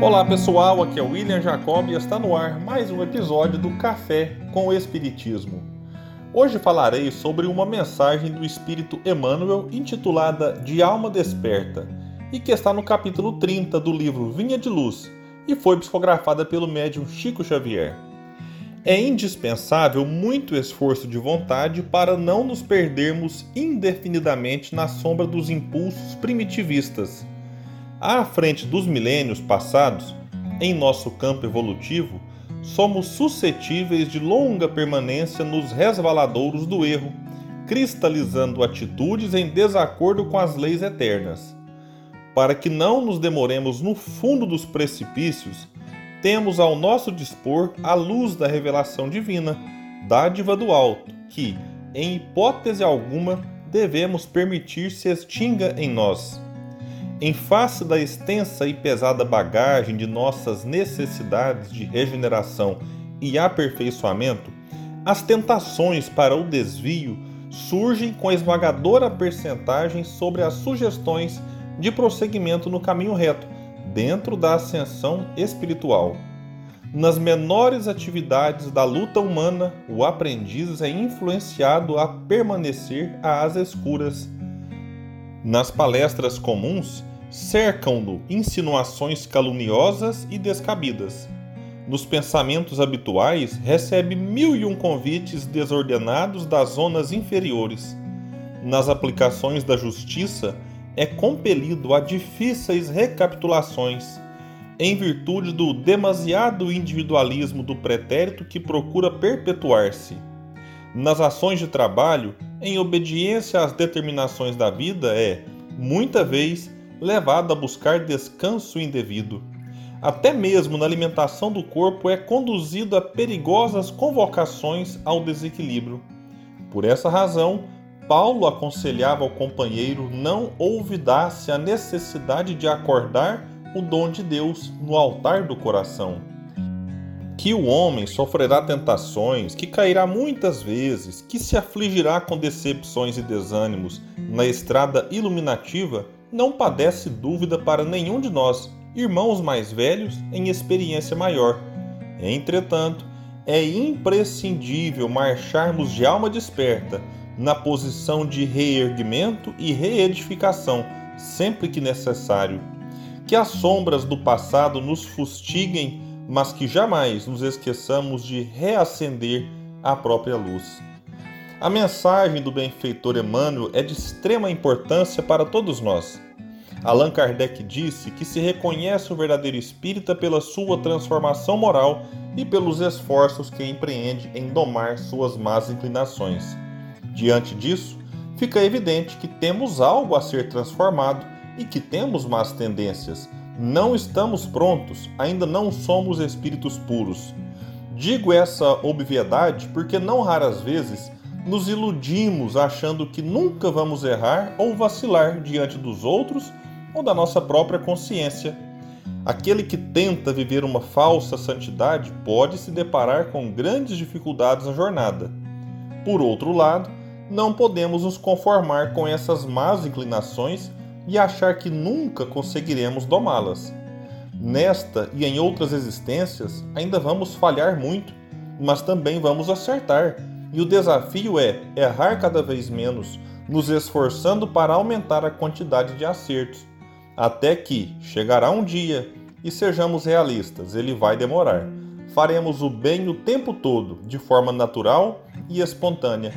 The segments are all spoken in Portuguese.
Olá pessoal, aqui é o William Jacob e está no ar mais um episódio do Café com o Espiritismo. Hoje falarei sobre uma mensagem do Espírito Emmanuel intitulada De Alma Desperta e que está no capítulo 30 do livro Vinha de Luz e foi psicografada pelo médium Chico Xavier. É indispensável muito esforço de vontade para não nos perdermos indefinidamente na sombra dos impulsos primitivistas à frente dos milênios passados, em nosso campo evolutivo, somos suscetíveis de longa permanência nos resvaladouros do erro, cristalizando atitudes em desacordo com as leis eternas. Para que não nos demoremos no fundo dos precipícios, temos ao nosso dispor a luz da revelação divina, dádiva do alto, que, em hipótese alguma, devemos permitir se extinga em nós. Em face da extensa e pesada bagagem de nossas necessidades de regeneração e aperfeiçoamento, as tentações para o desvio surgem com esmagadora percentagem sobre as sugestões de prosseguimento no caminho reto, dentro da ascensão espiritual. Nas menores atividades da luta humana, o aprendiz é influenciado a permanecer às escuras. Nas palestras comuns, cercam-no insinuações caluniosas e descabidas. Nos pensamentos habituais, recebe mil e um convites desordenados das zonas inferiores. Nas aplicações da justiça, é compelido a difíceis recapitulações, em virtude do demasiado individualismo do pretérito que procura perpetuar-se. Nas ações de trabalho, em obediência às determinações da vida, é, muita vez, levado a buscar descanso indevido. Até mesmo na alimentação do corpo é conduzido a perigosas convocações ao desequilíbrio. Por essa razão, Paulo aconselhava ao companheiro não olvidasse a necessidade de acordar o dom de Deus no altar do coração. Que o homem sofrerá tentações, que cairá muitas vezes, que se afligirá com decepções e desânimos na estrada iluminativa não padece dúvida para nenhum de nós, irmãos mais velhos em experiência maior. Entretanto, é imprescindível marcharmos de alma desperta, na posição de reerguimento e reedificação, sempre que necessário. Que as sombras do passado nos fustiguem, mas que jamais nos esqueçamos de reacender a própria luz. A mensagem do benfeitor Emmanuel é de extrema importância para todos nós. Allan Kardec disse que se reconhece o verdadeiro espírita pela sua transformação moral e pelos esforços que empreende em domar suas más inclinações. Diante disso, fica evidente que temos algo a ser transformado e que temos más tendências. Não estamos prontos, ainda não somos espíritos puros. Digo essa obviedade porque não raras vezes nos iludimos achando que nunca vamos errar ou vacilar diante dos outros ou da nossa própria consciência. Aquele que tenta viver uma falsa santidade pode se deparar com grandes dificuldades na jornada. Por outro lado, não podemos nos conformar com essas más inclinações e achar que nunca conseguiremos domá-las. Nesta e em outras existências, ainda vamos falhar muito, mas também vamos acertar e o desafio é errar cada vez menos, nos esforçando para aumentar a quantidade de acertos, até que chegará um dia e sejamos realistas, ele vai demorar. Faremos o bem o tempo todo, de forma natural e espontânea.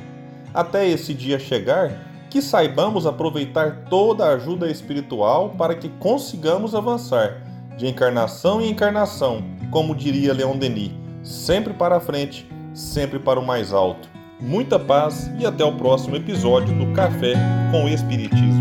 Até esse dia chegar, que saibamos aproveitar toda a ajuda espiritual para que consigamos avançar, de encarnação em encarnação, como diria Leon Denis, sempre para frente sempre para o mais alto. Muita paz e até o próximo episódio do Café com o Espiritismo.